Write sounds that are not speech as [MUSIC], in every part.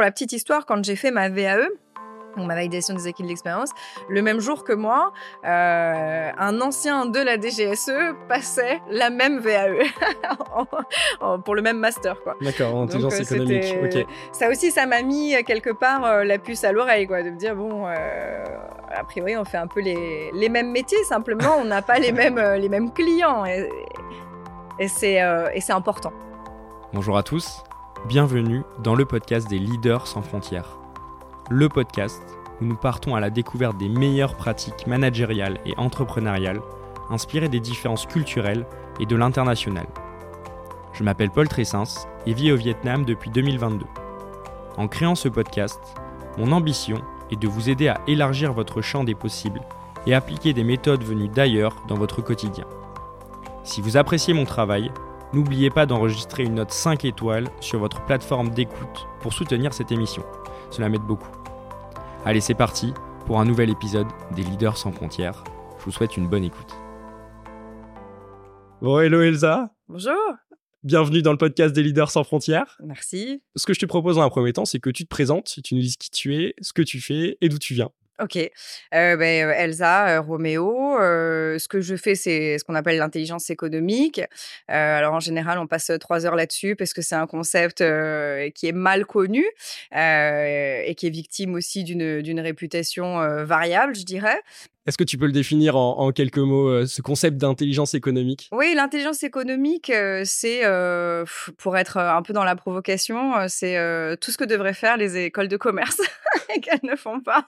pour la petite histoire, quand j'ai fait ma VAE, donc ma validation des acquis de l'expérience, le même jour que moi, euh, un ancien de la DGSE passait la même VAE [LAUGHS] pour le même master. quoi. D'accord, en intelligence Donc, euh, économique. c'était- Ok. Ça aussi, ça m'a mis euh, quelque part euh, la puce à l'oreille, quoi, de me dire bon, euh, a priori, on fait un peu les, les mêmes métiers, simplement, on n'a pas les mêmes les mêmes clients, et, et c'est euh, et c'est important. Bonjour à tous, bienvenue dans le podcast des leaders sans frontières. Le podcast où nous partons à la découverte des meilleures pratiques managériales et entrepreneuriales, inspirées des différences culturelles et de l'international. Je m'appelle Paul Tressens et vis au Vietnam depuis 2022. En créant ce podcast, mon ambition est de vous aider à élargir votre champ des possibles et appliquer des méthodes venues d'ailleurs dans votre quotidien. Si vous appréciez mon travail, n'oubliez pas d'enregistrer une note 5 étoiles sur votre plateforme d'écoute pour soutenir cette émission. Cela m'aide beaucoup. Allez, c'est parti pour un nouvel épisode des Leaders sans frontières. Je vous souhaite une bonne écoute. Bon, hello Elsa, Bonjour, bienvenue dans le podcast des Leaders sans frontières. merci. Ce que je te propose dans un premier temps, c'est que tu te présentes, tu nous dises qui tu es, ce que tu fais et d'où tu viens. Ok, euh, ben, euh, Elsa, euh, Roméo, euh, ce que je fais, c'est ce qu'on appelle l'intelligence économique. Alors en général, on passe trois heures là-dessus parce que c'est un concept qui est mal connu et qui est victime aussi d'une réputation variable, je dirais. Est-ce que tu peux le définir en, quelques mots, euh, ce concept d'intelligence économique? Oui, l'intelligence économique, euh, c'est, euh, pour être un peu dans la provocation, c'est tout ce que devraient faire les écoles de commerce [LAUGHS] et qu'elles ne font pas.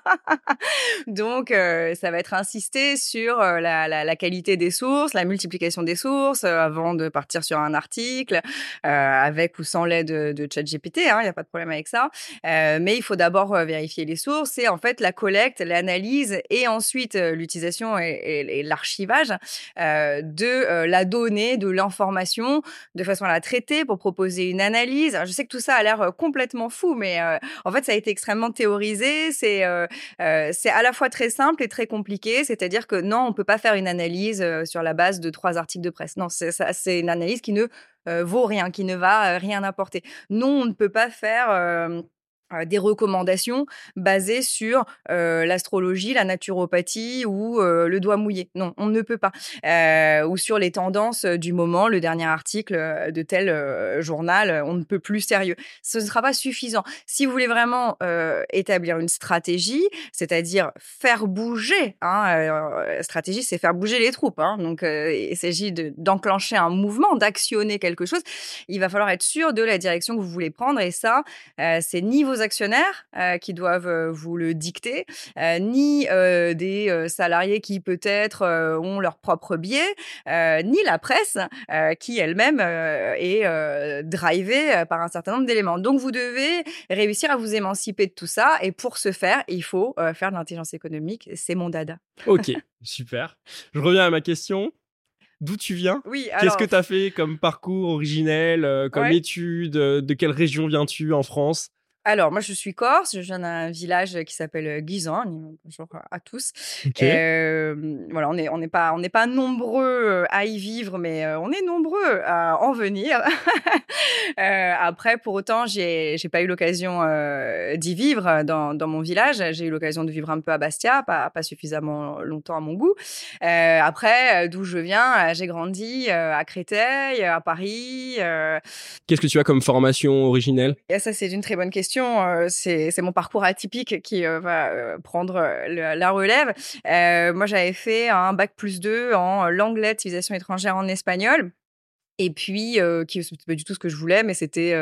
[LAUGHS] Donc, ça va être insister sur la, qualité des sources, la multiplication des sources, avant de partir sur un article, avec ou sans l'aide de, ChatGPT, il n'y a pas de problème avec ça. Mais il faut d'abord vérifier les sources et en fait la collecte, l'analyse et ensuite l'utilisation et, l'archivage euh, de euh, la donnée, de l'information, de façon à la traiter pour proposer une analyse. Je sais que tout ça a l'air euh, complètement fou, mais euh, en fait, ça a été extrêmement théorisé. C'est euh, euh, c'est à la fois très simple et très compliqué. C'est-à-dire que non, on peut pas faire une analyse euh, sur la base de trois articles de presse. Non, c'est une analyse qui ne euh, vaut rien, qui ne va euh, rien apporter. Non, on ne peut pas faire euh, euh, des recommandations basées sur l'astrologie, la naturopathie ou le doigt mouillé. Non, on ne peut pas. Ou sur les tendances du moment, le dernier article de tel journal, on ne peut plus sérieux. Ce ne sera pas suffisant. Si vous voulez vraiment établir une stratégie, c'est-à-dire faire bouger, hein, euh, stratégie, c'est faire bouger les troupes. Hein, donc, il s'agit de- d'enclencher un mouvement, d'actionner quelque chose. Il va falloir être sûr de la direction que vous voulez prendre. Et ça, c'est ni vos actionnaires euh, qui doivent euh, vous le dicter, euh, ni des salariés qui peut-être ont leur propre biais, ni la presse qui elle-même est drivée par un certain nombre d'éléments. Donc vous devez réussir à vous émanciper de tout ça et pour ce faire, il faut faire de l'intelligence économique. C'est mon dada. Ok, [LAUGHS] super. Je reviens à ma question. D'où tu viens? Oui, Qu'est-ce que tu as fait comme parcours originel, euh, comme Ouais. études euh, De quelle région viens-tu en France? Alors, moi, je suis corse. Je viens d'un village qui s'appelle Guisan. Bonjour à tous. Euh, voilà, on n'est on pas, on pas nombreux à y vivre, mais on est nombreux à en venir. [LAUGHS] Euh, après, pour autant, j'ai, j'ai pas eu l'occasion euh, d'y vivre dans, dans mon village. J'ai eu l'occasion de vivre un peu à Bastia, pas, pas suffisamment longtemps à mon goût. Après, d'où je viens, j'ai grandi à Créteil, à Paris. Qu'est-ce que tu as comme formation originelle? Et ça, c'est une très bonne question. Euh, c'est, mon parcours atypique qui euh, va euh, prendre euh, la relève. Moi, j'avais fait un bac plus 2 en l'anglais de civilisation étrangère en espagnol. Et puis, euh, qui c'était pas du tout ce que je voulais, mais c'était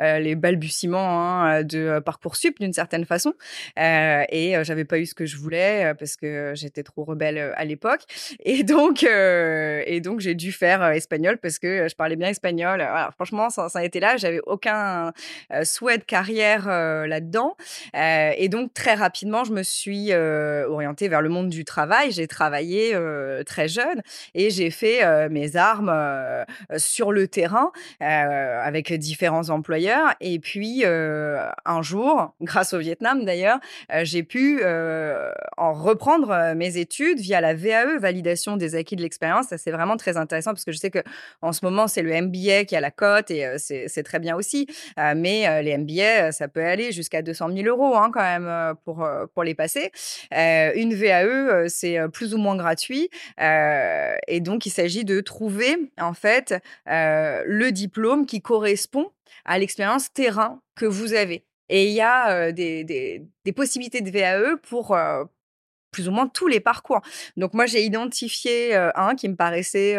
les balbutiements hein, de parcoursup d'une certaine façon. Et j'avais pas eu ce que je voulais parce que j'étais trop rebelle à l'époque. [LAUGHS] Et donc, et donc j'ai dû faire espagnol parce que je parlais bien espagnol. Voilà, franchement, ça, ça a été là. J'avais aucun souhait de carrière là-dedans. Et donc très rapidement, je me suis orientée vers le monde du travail. J'ai travaillé très jeune et j'ai fait mes armes sur le terrain avec différents employeurs. Et puis, un jour, [LAUGHS] grâce au Vietnam d'ailleurs, j'ai pu en reprendre mes études via la VAE, validation des acquis de l'expérience. Ça, c'est vraiment très intéressant parce que je sais que en ce moment, c'est le MBA qui a la cote et c'est très bien aussi. mais les MBA, ça peut aller jusqu'à 200 000 euros hein, quand même pour, pour les passer. une VAE, c'est plus ou moins gratuit. et donc, il s'agit de trouver en fait le diplôme qui correspond à l'expérience terrain que vous avez. Et il y a des, des, possibilités de VAE pour, plus ou moins tous les parcours. Donc moi j'ai identifié un qui me paraissait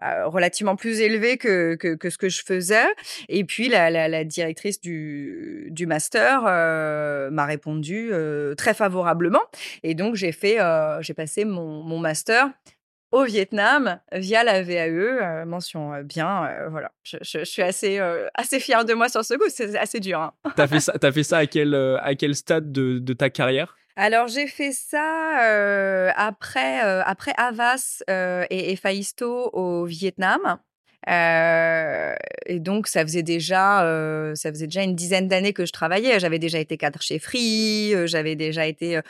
relativement plus élevé que, que, ce que je faisais. Et puis la, la, directrice du, du master m'a répondu très favorablement. Et donc j'ai fait, j'ai passé mon, mon master au Vietnam via la VAE, mention bien. voilà, je, je, suis assez, assez fière de moi sur ce coup. C'est assez dur. Hein. tu as fait ça, as fait ça à quel, à quel stade de, de ta carrière? Alors j'ai fait ça après après Havas et, et Faisto au Vietnam. et donc ça faisait déjà ça faisait déjà une dizaine d'années que je travaillais. J'avais déjà été cadre chez Free, j'avais déjà été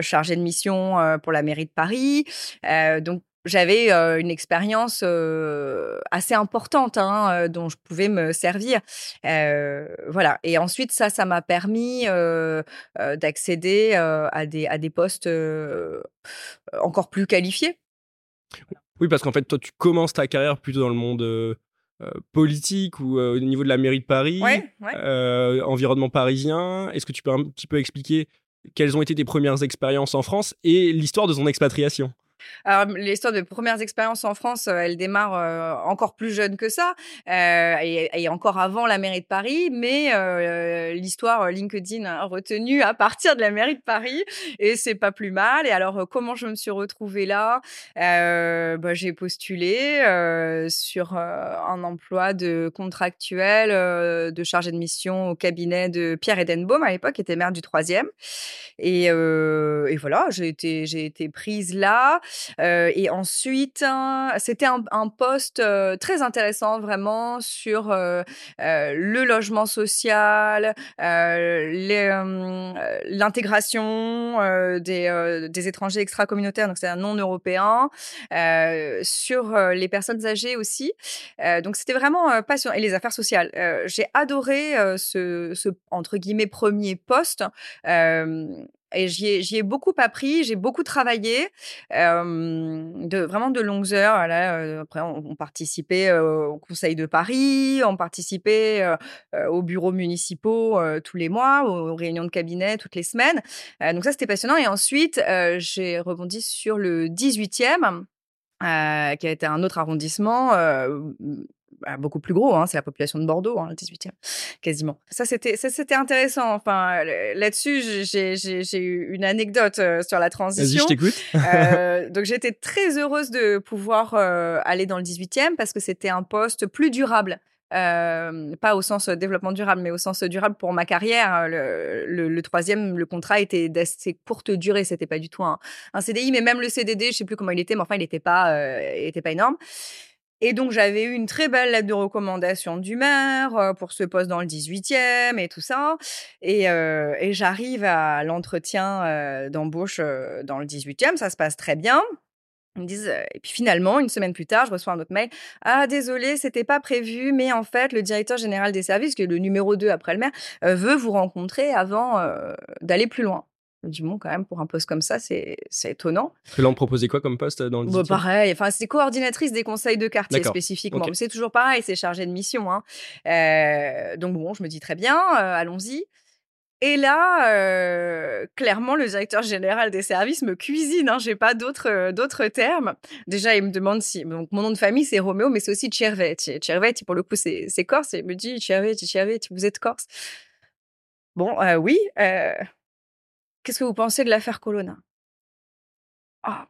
chargée de mission pour la mairie de Paris. donc j'avais une expérience assez importante hein, dont je pouvais me servir. voilà. Et ensuite, ça, ça m'a permis d'accéder à, des, à des postes encore plus qualifiés. Oui, parce qu'en fait, toi, tu commences ta carrière plutôt dans le monde politique ou au niveau de la mairie de Paris, environnement parisien. Est-ce que tu peux un petit peu expliquer quelles ont été tes premières expériences en France et l'histoire de ton expatriation? Alors, l'histoire de premières expériences en France, elle démarre encore plus jeune que ça, et, encore avant la mairie de Paris, mais l'histoire LinkedIn a retenu à partir de la mairie de Paris, et c'est pas plus mal. Et alors, comment je me suis retrouvée là? Bah, J'ai postulé sur un emploi de contractuel de chargé de mission au cabinet de Pierre Edenbaum à l'époque, qui était maire du troisième. Et, et voilà, j'ai été, j'ai été prise là et ensuite, hein, c'était un, poste très intéressant vraiment sur le logement social, l'intégration des, étrangers extra-communautaires, donc c'est un non européen, sur les personnes âgées aussi. donc c'était vraiment passionnant. Et les affaires sociales. J'ai adoré ce, ce, entre guillemets, premier poste. Et j'y ai, beaucoup appris, j'ai beaucoup travaillé, vraiment de longues heures. après, on, participait au Conseil de Paris, on participait aux bureaux municipaux tous les mois, aux, réunions de cabinet toutes les semaines. donc ça, c'était passionnant. Et ensuite, j'ai rebondi sur le 18e. qui a été un autre arrondissement bah, beaucoup plus gros, hein, c'est la population de Bordeaux, hein, le 18e, quasiment. Ça, c'était, c'était intéressant. Enfin, là-dessus, j'ai, eu une anecdote euh, sur la transition. Vas-y, je t'écoute. euh, [LAUGHS] donc, j'étais très heureuse de pouvoir euh, aller dans le 18e parce que c'était un poste plus durable. Euh, pas au sens développement durable, mais au sens durable pour ma carrière. Le, le, troisième, le contrat était d'assez courte durée, c'était pas du tout un, un, CDI, mais même le CDD, je sais plus comment il était, mais enfin, il n'était pas, il était pas énorme. Et donc, j'avais eu une très belle lettre de recommandation du maire pour ce poste dans le 18e et tout ça. Et, et j'arrive à l'entretien d'embauche dans le 18e, ça se passe très bien. Ils me disent, et puis finalement, une semaine plus tard, je reçois un autre mail. Ah, désolé, c'était pas prévu, mais en fait, le directeur général des services, qui est le numéro 2 après le maire, veut vous rencontrer avant d'aller plus loin du monde quand même pour un poste comme ça, c'est étonnant. Et là, on proposait quoi comme poste dans le bon, Pareil, enfin, c'est coordinatrice des conseils de quartier spécifiquement. C'est toujours pareil, c'est chargé de mission. Hein. Euh, donc bon, je me dis très bien, euh, allons-y. Et là, euh, clairement, le directeur général des services me cuisine. Hein, J'ai pas d'autres d'autres termes. Déjà, il me demande si donc mon nom de famille c'est Roméo, mais c'est aussi Cervetti. Cervetti, pour le coup, c'est corse. Et il me dit Cervetti, Cervetti, vous êtes corse? Bon, oui. Qu'est-ce que vous pensez de l'affaire Colonna? Ah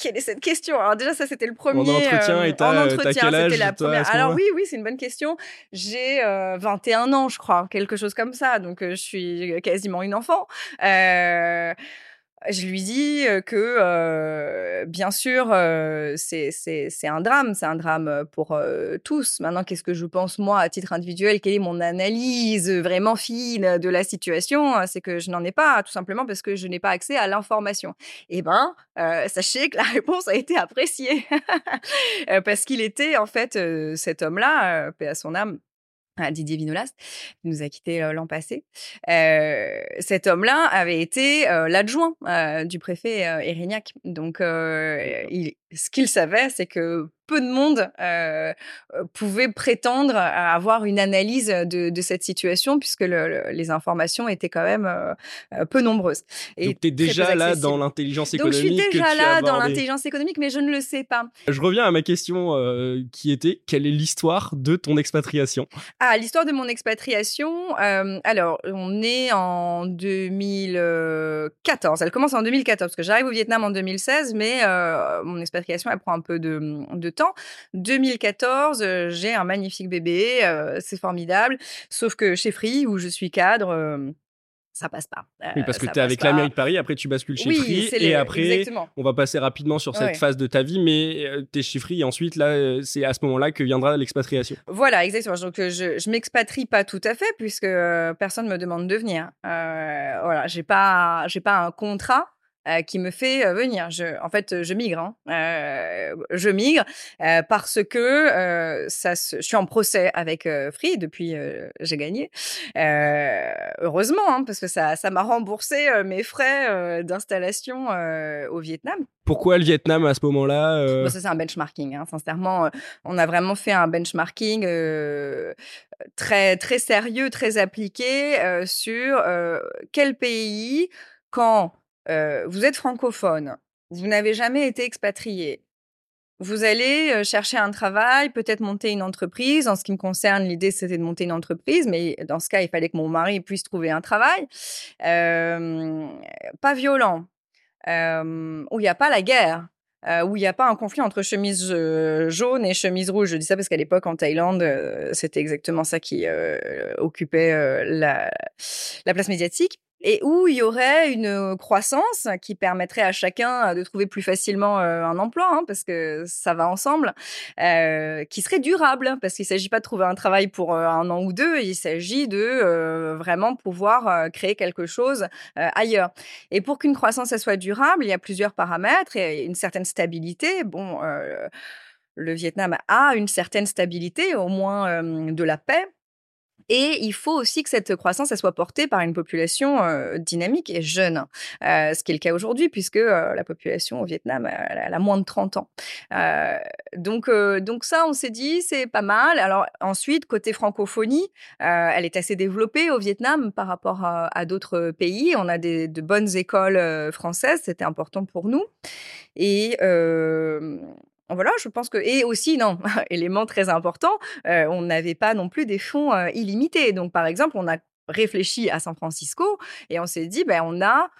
quelle est cette question? Alors déjà, ça c'était le premier. En entretien, et en entretien, c'était la première. Alors oui, oui, c'est une bonne question. J'ai 21 ans, je crois, quelque chose comme ça. Donc je suis quasiment une enfant. Je lui dis que, bien sûr, c'est un drame, c'est un drame pour tous. Maintenant, qu'est-ce que je pense, moi, à titre individuel? Quelle est mon analyse vraiment fine de la situation C'est que je n'en ai pas, tout simplement parce que je n'ai pas accès à l'information. Eh ben, sachez que la [LAUGHS] réponse a été appréciée. parce qu'il était, en fait, cet homme-là, paix à son âme, Didier Vinolas, qui nous a quittés l'an passé. cet homme-là avait été l'adjoint du préfet Erignac. Donc, il, ce qu'il savait, c'est que peu de monde euh, pouvait prétendre à avoir une analyse de, de cette situation puisque le, les informations étaient quand même euh, peu nombreuses. Et Donc tu es déjà là dans l'intelligence économique. Donc je suis déjà là dans l'intelligence économique, mais je ne le sais pas. Je reviens à ma question qui était quelle est l'histoire de ton expatriation? Ah, l'histoire de mon expatriation. alors, on est en 2014. Elle commence en 2014 parce que j'arrive au Vietnam en 2016, mais mon expatriation elle prend un peu de, de 2014, euh, j'ai un magnifique bébé, euh, c'est formidable. Sauf que chez Free, où je suis cadre, euh, ça passe pas. oui, parce que tu es avec la mairie de Paris, après tu bascules chez Free, et après, on va passer rapidement sur cette phase de ta vie, mais tu es chez Free, et ensuite, là, c'est à ce moment-là que viendra l'expatriation. Voilà, exactement. Donc, je, je m'expatrie pas tout à fait, puisque personne me demande de venir. voilà, j'ai pas, j'ai pas un contrat. Euh, qui me fait euh, venir. Je, en fait, je migre. Hein. Euh, je migre parce que ça, je suis en procès avec Free depuis j'ai gagné. heureusement, hein, parce que ça, ça m'a remboursé mes frais d'installation au Vietnam. Pourquoi le Vietnam à ce moment-là Ça, c'est un benchmarking. Hein. Sincèrement, on a vraiment fait un benchmarking très, très sérieux, très appliqué sur quel pays, quand vous êtes francophone, vous n'avez jamais été expatrié, vous allez chercher un travail, peut-être monter une entreprise. En ce qui me concerne, l'idée c'était de monter une entreprise, mais dans ce cas, il fallait que mon mari puisse trouver un travail. Pas violent, où il n'y a pas la guerre. où il n'y a pas un conflit entre chemise jaune et chemise rouge. Je dis ça parce qu'à l'époque, en Thaïlande, c'était exactement ça qui occupait la, place médiatique et où il y aurait une croissance qui permettrait à chacun de trouver plus facilement un emploi, hein, parce que ça va ensemble, euh, qui serait durable, parce qu'il ne s'agit pas de trouver un travail pour un an ou deux, il s'agit de vraiment pouvoir créer quelque chose ailleurs. Et pour qu'une croissance soit durable, il y a plusieurs paramètres et une certaine stabilité. Bon, le Vietnam a une certaine stabilité, au moins de la paix. Et il faut aussi que cette croissance soit portée par une population euh, dynamique et jeune, euh, ce qui est le cas aujourd'hui puisque euh, la population au Vietnam elle, a moins de 30 ans. donc, donc ça, on s'est dit c'est pas mal. Alors ensuite, côté francophonie, elle est assez développée au Vietnam par rapport à, à d'autres pays. On a des, de bonnes écoles françaises, c'était important pour nous. Et voilà, je pense que et aussi non, [LAUGHS] élément très important, euh, on n'avait pas non plus des fonds euh, illimités. Donc par exemple, on a réfléchi à San Francisco et on s'est dit ben on a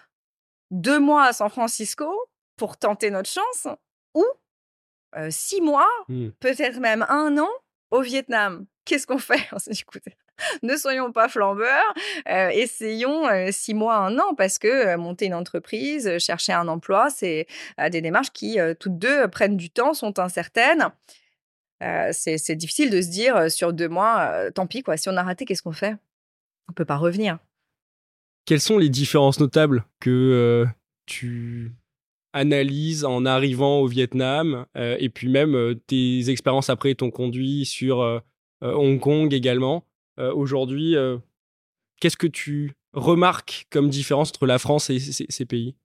deux mois à San Francisco pour tenter notre chance ou euh, six mois, mmh. peut-être même un an au Vietnam. Qu'est-ce qu'on fait? [LAUGHS] On s'est dit écoutez, ne soyons pas flambeurs, euh, essayons euh, six mois, un an, parce que euh, monter une entreprise, chercher un emploi, c'est des démarches qui, toutes deux, prennent du temps, sont incertaines. c'est difficile de se dire sur deux mois, tant pis, quoi. Si on a raté, qu'est-ce qu'on fait? On peut pas revenir. Quelles sont les différences notables que tu analyses en arrivant au Vietnam et puis même tes expériences après t'ont conduit sur Hong Kong également euh, aujourd'hui, euh, qu'est-ce que tu remarques comme différence entre la France et ces, pays?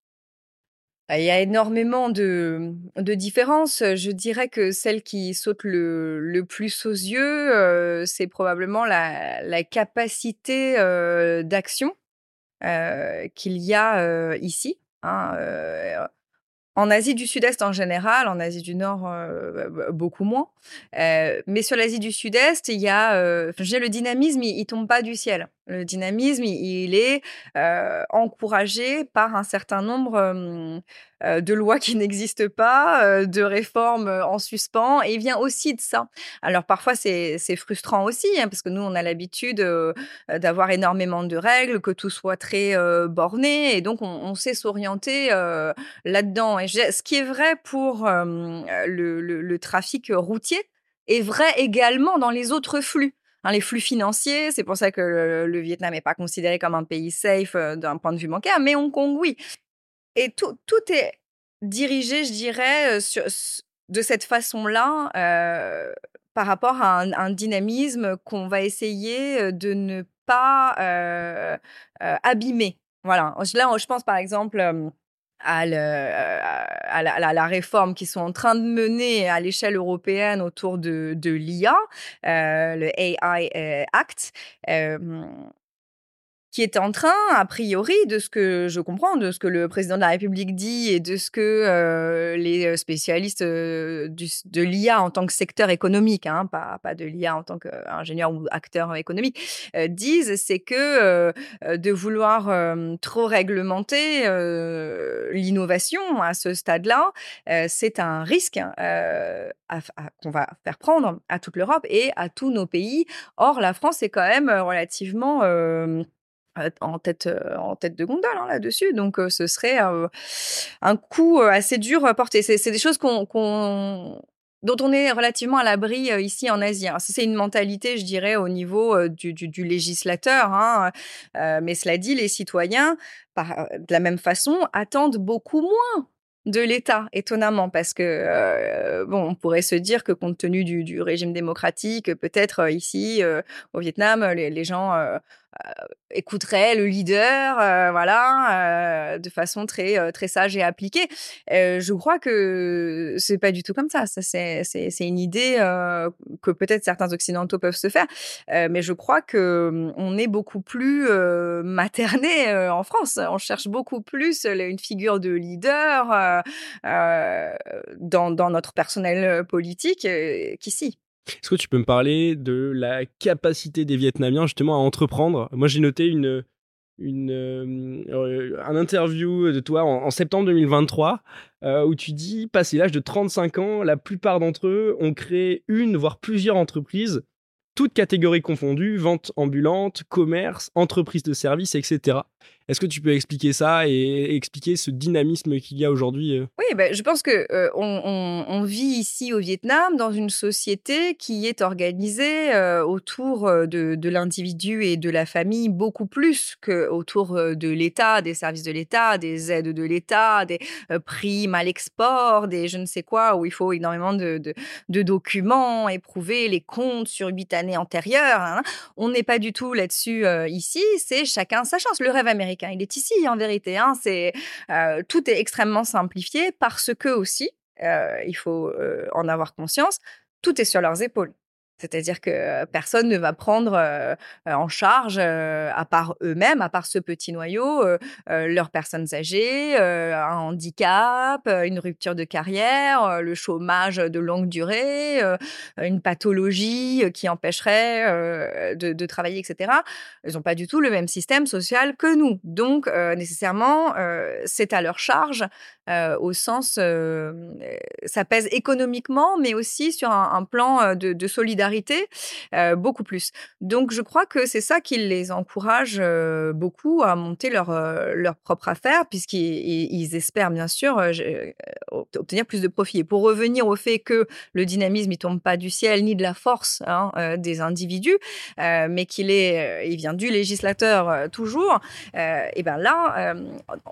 Bah, il y a énormément de, différences. Je dirais que celle qui saute le, plus aux yeux, euh, c'est probablement la, capacité d'action qu'il y a ici. Hein, en Asie du Sud-Est en général, en Asie du Nord euh, beaucoup moins. Euh, mais sur l'Asie du Sud-Est, il y a, euh, le dynamisme, il, tombe pas du ciel. Le dynamisme, il est encouragé par un certain nombre de lois qui [LAUGHS] n'existent pas, de réformes en suspens, et il vient aussi de ça. Alors parfois c'est frustrant aussi, hein, parce que nous on a l'habitude d'avoir énormément de règles, que tout soit très borné, et donc on, sait s'orienter là-dedans. Et ce qui est vrai pour le trafic routier est vrai également dans les autres flux. Hein, les flux financiers, c'est pour ça que le, Vietnam n'est pas considéré comme un pays safe euh, d'un point de vue bancaire, mais Hong Kong, oui. Et tout, tout est dirigé, je dirais, euh, de cette façon-là euh, par rapport à un, dynamisme qu'on va essayer de ne pas abîmer. Voilà. Là, je pense par exemple à, à, la, réforme qui sont en train de mener à l'échelle européenne autour de, de l'IA, euh, le AI euh, Act. Euh, qui est en train, a priori, de ce que je comprends, de ce que le président de la République dit et de ce que euh, les euh, spécialistes euh, de l'IA en tant que secteur économique, hein, pas, pas de l'IA en tant qu'ingénieur ou acteur économique, disent, c'est que de vouloir trop réglementer l'innovation à ce stade-là, c'est un risque qu'on va faire prendre à toute l'Europe et à tous nos pays. Or, la France est quand même relativement en tête, en tête de gondole hein, là-dessus. Donc, ce serait un coup assez dur à porter. C'est des choses dont on est relativement à l'abri ici en Asie. C'est une mentalité, je dirais, au niveau du, du, législateur. Hein. mais cela dit, les citoyens, de la même façon, attendent beaucoup moins de l'État, étonnamment, parce que bon, on pourrait se dire que compte tenu du, du régime démocratique, peut-être ici au Vietnam, les, les gens écouterait le leader, euh, voilà, euh, de façon très très sage et appliquée. je crois que c'est pas du tout comme ça. Ça c'est c'est une idée que peut-être certains occidentaux peuvent se faire, mais je crois que hum, on est beaucoup plus materné en France. On cherche beaucoup plus une figure de leader dans dans notre personnel politique qu'ici. Est-ce que tu peux me parler de la capacité des Vietnamiens justement à entreprendre? Moi, j'ai noté une, une, euh, un interview de toi en, septembre 2023 euh, où tu dis, passé l'âge de 35 ans, la plupart d'entre eux ont créé une, voire plusieurs entreprises, toutes catégories confondues, vente ambulante, commerce, entreprise de services, etc. Est-ce que tu peux expliquer ça et expliquer ce dynamisme qu'il y a aujourd'hui euh? Oui, ben, je pense que euh, on, vit ici au Vietnam dans une société qui est organisée euh, autour de, de l'individu et de la famille beaucoup plus que autour de l'État, des services de l'État, des aides de l'État, des primes à l'export, des je ne sais quoi, où il faut énormément de, de, documents, éprouver les comptes sur huit années antérieures. Hein. On n'est pas du tout là-dessus ici. C'est chacun sa chance. Le rêve américain il est ici en vérité. Hein. C'est euh, tout est extrêmement simplifié parce que aussi, euh, il faut euh, en avoir conscience, tout est sur leurs épaules. C'est-à-dire que personne ne va prendre en charge, à part eux-mêmes, à part ce petit noyau, leurs personnes âgées, un handicap, une rupture de carrière, le chômage de longue durée, une pathologie qui empêcherait de, travailler, etc. Ils n'ont pas du tout le même système social que nous. Donc, nécessairement, c'est à leur charge au sens, ça pèse économiquement, mais aussi sur un, plan de solidarité euh, beaucoup plus. Donc, je crois que c'est ça qui les encourage euh, beaucoup à monter leur, euh, leur propre affaire, puisqu'ils espèrent, bien sûr, obtenir plus de profit. Et pour revenir au fait que le dynamisme, il tombe pas du ciel ni de la force hein, des individus, mais qu'il est, il vient du législateur toujours, et ben là,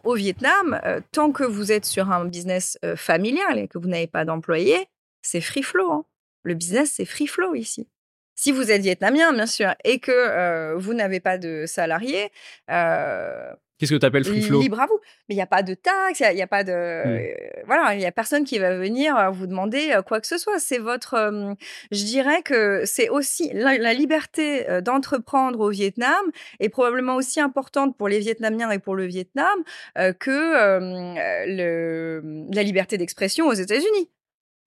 au Vietnam, tant que vous êtes sur un business familial et que vous n'avez pas d'employés, c'est free flow. Hein. Le business, c'est free flow ici. Si vous êtes vietnamien, bien sûr, et que vous n'avez pas de salariés, euh, Qu'est-ce que tu appelles free flow? Libre à vous. Mais il n'y a pas de taxes, il n'y a, pas de. Hmm. Euh, voilà, il n'y a personne qui va venir vous demander quoi que ce soit. C'est votre. je dirais que c'est aussi. La, liberté d'entreprendre au Vietnam est probablement aussi importante pour les Vietnamiens et pour le Vietnam que le, la liberté d'expression aux États-Unis.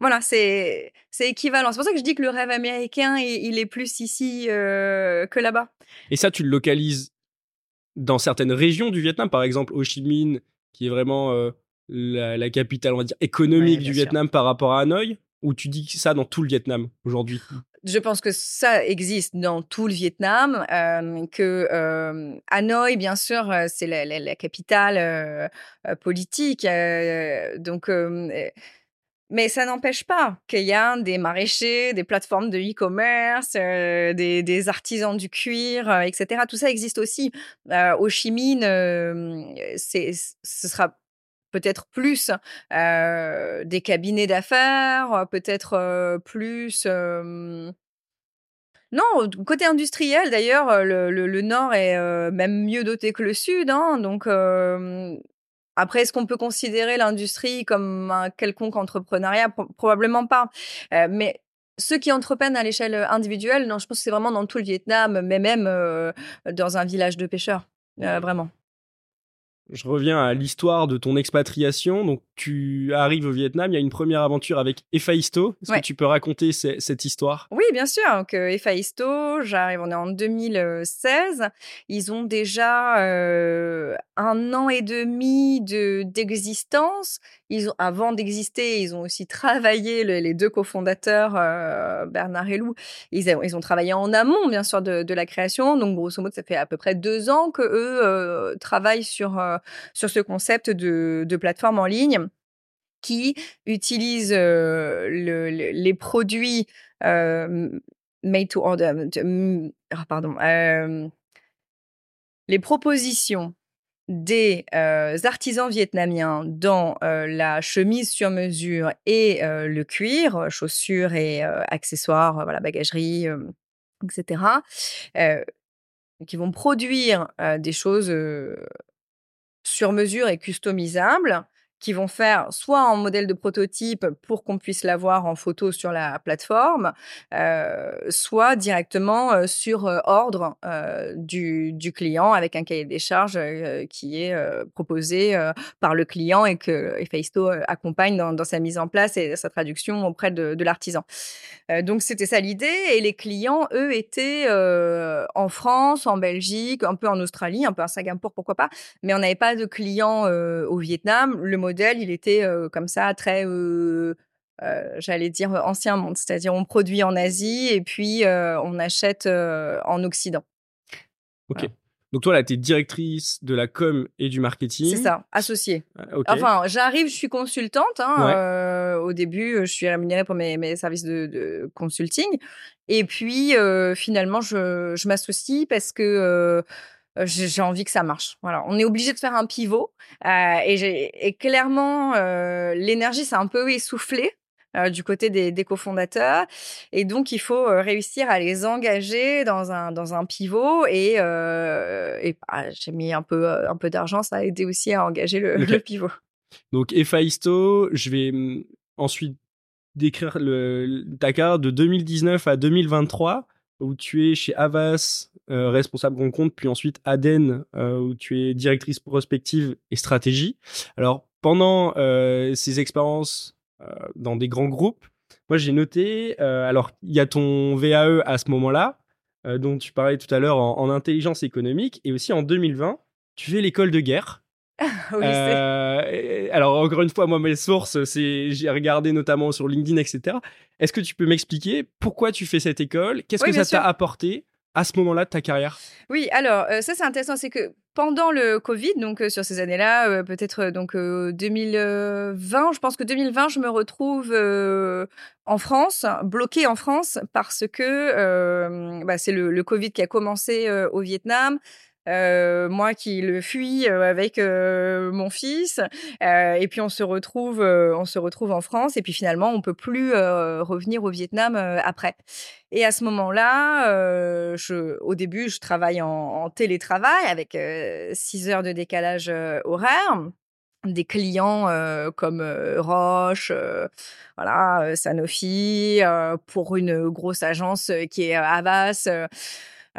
Voilà, c'est c'est équivalent. C'est pour ça que je dis que le rêve américain, il, est plus ici que là-bas. Et ça, tu le localises dans certaines régions du Vietnam, par exemple Ho Chi Minh, qui est vraiment la, capitale, on va dire, économique du Vietnam par rapport à Hanoï, ou tu dis ça dans tout le Vietnam aujourd'hui? Je pense que ça existe dans tout le Vietnam, euh, que euh, Hanoï, bien sûr, euh, c'est la, capitale politique. donc, mais ça n'empêche pas qu'il y a des maraîchers, des plateformes de e-commerce, des, des, artisans du cuir, etc. Tout ça existe aussi. Au Chimine, ce sera peut-être plus des cabinets d'affaires, peut-être plus... Non, côté industriel, d'ailleurs, le, Nord est même mieux doté que le Sud. Hein, donc, après, est-ce qu'on peut considérer l'industrie comme un quelconque entrepreneuriat? Probablement pas. mais ceux qui entreprennent à l'échelle individuelle, non, je pense que c'est vraiment dans tout le Vietnam, mais même dans un village de pêcheurs, vraiment je reviens à l'histoire de ton expatriation. Donc, tu arrives au Vietnam, il y a une première aventure avec Efaisto. Est-ce que tu peux raconter cette histoire? Oui, bien sûr. Donc, euh, j'arrive, on est en 2016. Ils ont déjà euh, un an et demi de, d'existence. Ils ont, avant d'exister, ils ont aussi travaillé, les deux cofondateurs, euh, Bernard et Lou, ils, ils, ont travaillé en amont, bien sûr, de, de, la création. Donc, grosso modo, ça fait à peu près deux ans que eux euh, travaillent sur, sur ce concept de, de plateforme en ligne qui utilise le, les produits made to order, ah, pardon, les propositions des artisans vietnamiens dans la chemise sur mesure et le cuir, chaussures et accessoires, voilà, bagagerie, etc., qui vont produire des choses sur mesure et customisables qui vont faire soit en modèle de prototype pour qu'on puisse l'avoir en photo sur la plateforme, euh, soit directement euh, sur euh, ordre du, client avec un cahier des charges qui est proposé par le client et que Faisto accompagne dans, sa mise en place et sa traduction auprès de, de l'artisan. donc c'était ça l'idée et les clients, eux, étaient en France, en Belgique, un peu en Australie, un peu à Singapour, pourquoi pas, mais on n'avait pas de clients au Vietnam. Le modèle, il était comme ça, très, j'allais dire, ancien monde. C'est-à-dire, on produit en Asie et puis on achète en Occident. Ok. Donc toi, là, tu es directrice de la com et du marketing. C'est ça, associée. Ah, enfin, j'arrive, je suis consultante. Hein, au début, je suis rémunérée pour mes, services de, consulting. Et puis, finalement, je, je m'associe parce que j'ai envie que ça marche. Voilà, on est obligé de faire un pivot euh, et, et, clairement euh, l'énergie s'est un peu essoufflée euh, du côté des, des, cofondateurs et donc il faut euh, réussir à les engager dans un dans un pivot et, et bah, j'ai mis un peu un peu d'argent, ça a aidé aussi à engager le, le pivot. Donc Efaisto, je vais mm, ensuite décrire le, ta carte de 2019 à 2023 où tu es chez Avas, euh, responsable grand compte, puis ensuite Aden, euh, où tu es directrice prospective et stratégie. Alors, pendant euh, ces expériences dans des grands groupes, moi j'ai noté, alors il y a ton VAE à ce moment-là, dont tu parlais tout à l'heure en, intelligence économique, et aussi en 2020, tu fais l'école de guerre. [LAUGHS] oui, alors encore une fois, moi mes sources, c'est j'ai regardé notamment sur LinkedIn, etc. Est-ce que tu peux m'expliquer pourquoi tu fais cette école? Qu'est-ce que ça t'a apporté à ce moment-là de ta carrière? Oui, alors euh, ça c'est intéressant, c'est que pendant le Covid, donc euh, sur ces années-là, euh, peut-être donc 2020, je pense que 2020, je me retrouve en France, bloquée en France parce que bah, c'est le, le, Covid qui a commencé au Vietnam. Euh, moi qui le fuis euh, avec euh, mon fils, et puis on se retrouve, on se retrouve en France, et puis finalement on peut plus revenir au Vietnam après. Et à ce moment-là, je, au début, je travaille en, en télétravail avec 6 heures de décalage horaire des clients comme Roche, voilà, Sanofi, pour une grosse agence qui est Avas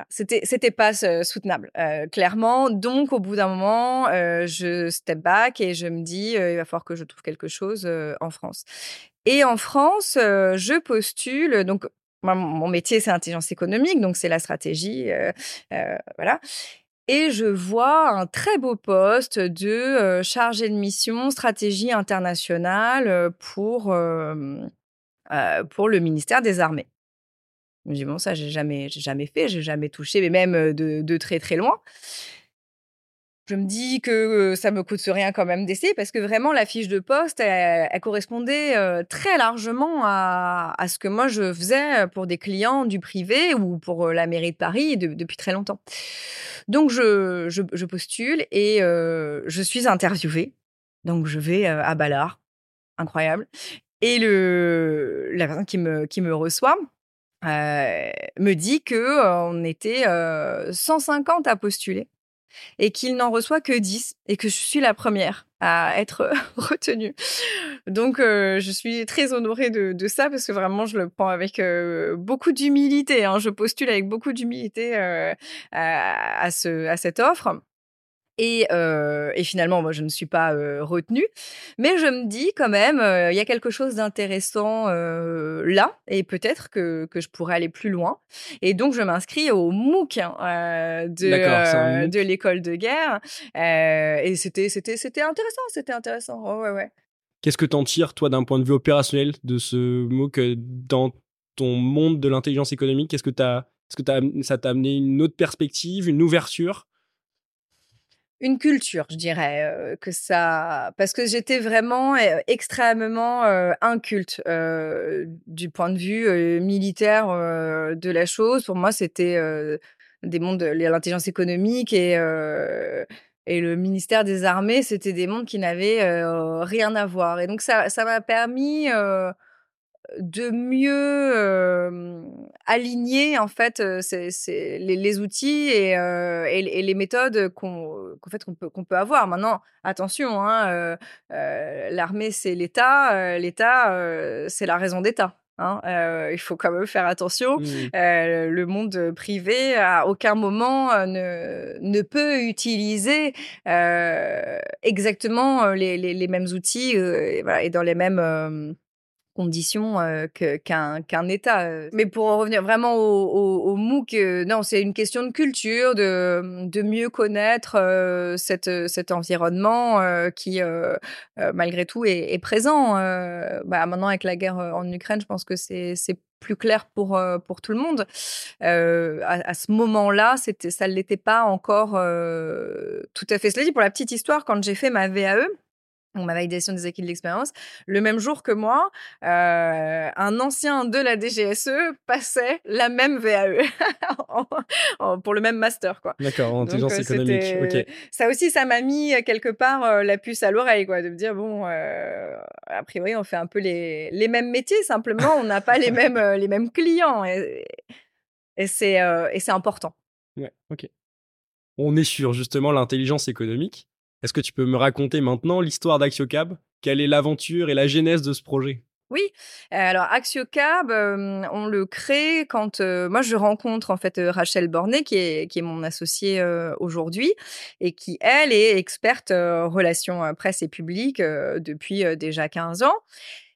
C'était pas soutenable, clairement. Donc, au bout d'un moment, je step back et je me dis, il va falloir que je trouve quelque chose en France. Et en France, je postule. Donc, mon métier, c'est intelligence économique, donc c'est la stratégie, voilà. Et je vois un très beau poste de chargé de mission stratégie internationale pour pour le ministère des Armées. Je me dis, bon, ça, j'ai jamais, jamais fait, j'ai jamais touché, mais même de, très, très loin. Je me dis que ça me coûte rien quand même d'essayer parce que vraiment la fiche de poste, elle, correspondait très largement à, ce que moi je faisais pour des clients du privé ou pour la mairie de Paris depuis très longtemps. Donc je, je, postule et je suis interviewée. Donc je vais à Ballard, incroyable. Et le, la personne qui me, qui me reçoit, euh, me dit que on était 150 euh, à postuler et qu'il n'en reçoit que 10 et que je suis la première à être [LAUGHS] retenue. Donc je suis très honorée de, ça parce que vraiment je le prends avec beaucoup d'humilité. Hein. Je postule avec beaucoup d'humilité à, ce, à cette offre. Et, et, finalement, moi, je ne suis pas retenue. Mais je me dis quand même, il y a quelque chose d'intéressant là, et peut-être que, que, je pourrais aller plus loin. Et donc, je m'inscris au MOOC hein, de, de l'école de guerre. et c'était, c'était, c'était intéressant, c'était intéressant. ouais, ouais. Qu'est-ce que tu en tires, toi, d'un point de vue opérationnel de ce MOOC dans ton monde de l'intelligence économique? Qu'est-ce que, est-ce que ça t'a amené une autre perspective, une ouverture? Une culture, je dirais, que ça, parce que j'étais vraiment extrêmement inculte du point de vue militaire de la chose. Pour moi, c'était des mondes, l'intelligence économique et et le ministère des Armées, c'était des mondes qui n'avaient rien à voir. Et donc ça, ça m'a permis de mieux aligner en fait c'est, les, outils et, et, les méthodes qu'on, fait, qu'on, peut, qu'on peut avoir. Maintenant, attention, hein, l'armée c'est l'État, l'État c'est la raison d'État. Hein, il faut quand même faire attention. Mmh. le monde privé, à aucun moment, ne, ne, peut utiliser exactement les, les, les, mêmes outils et, voilà, et dans les mêmes conditions qu'un qu'un État. Mais pour en revenir vraiment au, au, MOOC, non, c'est une question de culture, de, de mieux connaître cette, cet environnement qui, malgré tout, est, est présent. Bah, maintenant, avec la guerre en Ukraine, je pense que c'est plus clair pour, pour tout le monde. à, ce moment-là, ça ne l'était pas encore tout à fait. Cela dit, pour la petite histoire, quand j'ai fait ma VAE, ma validation des acquis de l'expérience, le même jour que moi, euh, un ancien de la DGSE passait la même VAE [LAUGHS] pour le même master, quoi. D'accord, en intelligence euh, économique. Ça aussi, ça m'a mis euh, quelque part la puce à l'oreille, quoi, de me dire bon, a priori, on fait un peu les, les mêmes métiers, simplement, on n'a pas les [LAUGHS] mêmes les mêmes clients, et, et c'est et c'est important. Ouais, ok. On est sur justement l'intelligence économique. Est-ce que tu peux me raconter maintenant l'histoire d'Axiocab? Quelle est l'aventure et la genèse de ce projet? Oui, alors Axiocab, on le crée quand moi je rencontre en fait Rachel Bornet qui est qui est mon associée aujourd'hui et qui elle est experte relations presse et public depuis déjà 15 ans.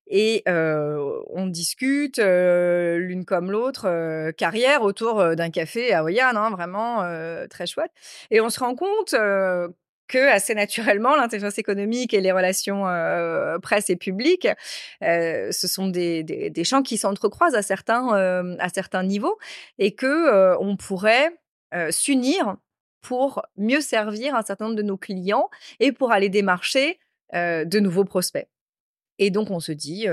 Et on discute l'une comme l'autre carrière autour d'un café à Oyan, hein, vraiment très chouette. Et on se rend compte que assez naturellement, l'intelligence économique et les relations euh, presse et publiques, euh, ce sont des, champs qui s'entrecroisent à certains, euh, à certains niveaux et que on pourrait s'unir pour mieux servir un certain nombre de nos clients et pour aller démarcher de nouveaux prospects. Et donc on se dit,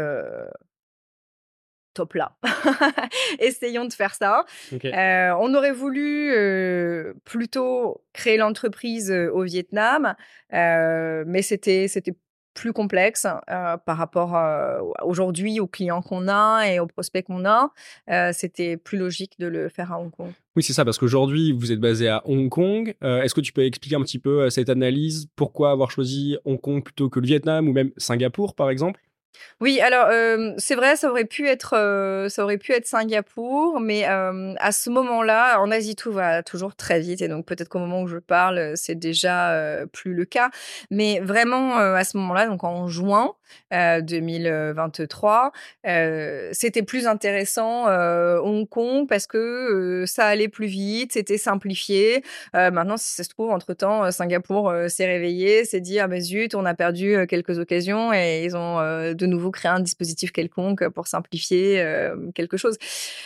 top là. [LAUGHS] Essayons de faire ça. Euh, on aurait voulu euh, plutôt créer l'entreprise euh, au Vietnam, mais c'était c'était plus complexe par rapport aujourd'hui aux clients qu'on a et aux prospects qu'on a. c'était plus logique de le faire à Hong Kong. Oui, c'est ça, parce qu'aujourd'hui, vous êtes basé à Hong Kong. Est-ce que tu peux expliquer un petit peu cette analyse? Pourquoi avoir choisi Hong Kong plutôt que le Vietnam ou même Singapour, par exemple? Oui, alors c'est vrai, ça aurait pu être ça aurait pu être Singapour, mais à ce moment-là, en Asie tout va toujours très vite et donc peut-être qu'au moment où je parle, c'est déjà plus le cas. Mais vraiment à ce moment-là, donc en juin 2023, c'était plus intéressant Hong Kong parce que ça allait plus vite, c'était simplifié. maintenant, si ça se trouve, entre temps, Singapour s'est réveillé, s'est dit ah ben zut, on a perdu quelques occasions et ils ont de nouveau créer un dispositif quelconque pour simplifier euh, quelque chose.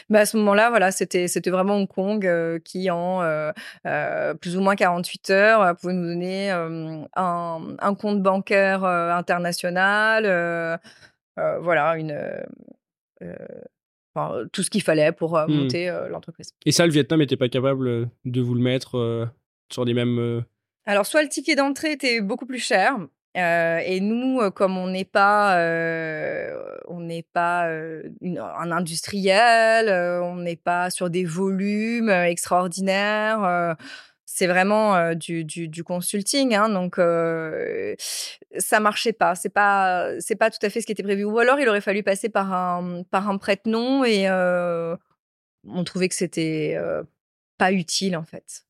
Mais à ce moment-là, voilà, c'était c'était vraiment Hong Kong euh, qui en euh, plus ou moins 48 heures pouvait nous donner un, un, compte bancaire international, voilà, une tout ce qu'il fallait pour mmh. monter l'entreprise. Et ça, le Vietnam n'était pas capable de vous le mettre sur les mêmes. Alors, soit le ticket d'entrée était beaucoup plus cher, et nous, comme on n'est pas, on n'est pas un industriel, on n'est pas sur des volumes extraordinaires. c'est vraiment du, consulting, hein, donc ça marchait pas. C'est pas, c'est pas tout à fait ce qui était prévu. Ou alors il aurait fallu passer par un, par un prête-nom et on trouvait que c'était pas utile en fait.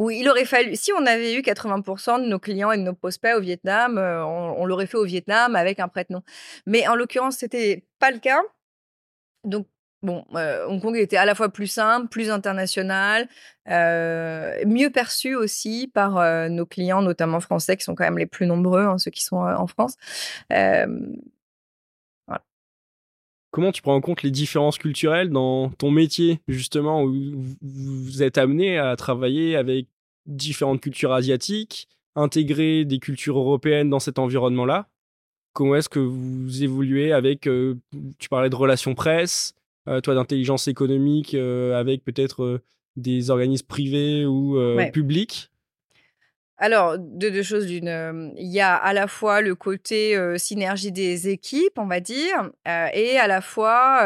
Oui, il aurait fallu, si on avait eu 80% de nos clients et de nos prospects au Vietnam, euh, on, l'aurait fait au Vietnam avec un prête-nom. Mais en l'occurrence, c'était pas le cas. Donc, bon, euh, Hong Kong était à la fois plus simple, plus international, euh, mieux perçu aussi par nos clients, notamment français, qui sont quand même les plus nombreux, hein, ceux qui sont en France. Comment tu prends en compte les différences culturelles dans ton métier, justement, où vous êtes amené à travailler avec différentes cultures asiatiques, intégrer des cultures européennes dans cet environnement-là? Comment est-ce que vous évoluez avec, euh, tu parlais de relations presse, euh, toi d'intelligence économique, euh, avec peut-être des organismes privés ou publics? Alors, deux, choses d'une. Euh, il y a à la fois le côté euh, synergie des équipes, on va dire, euh, et à la fois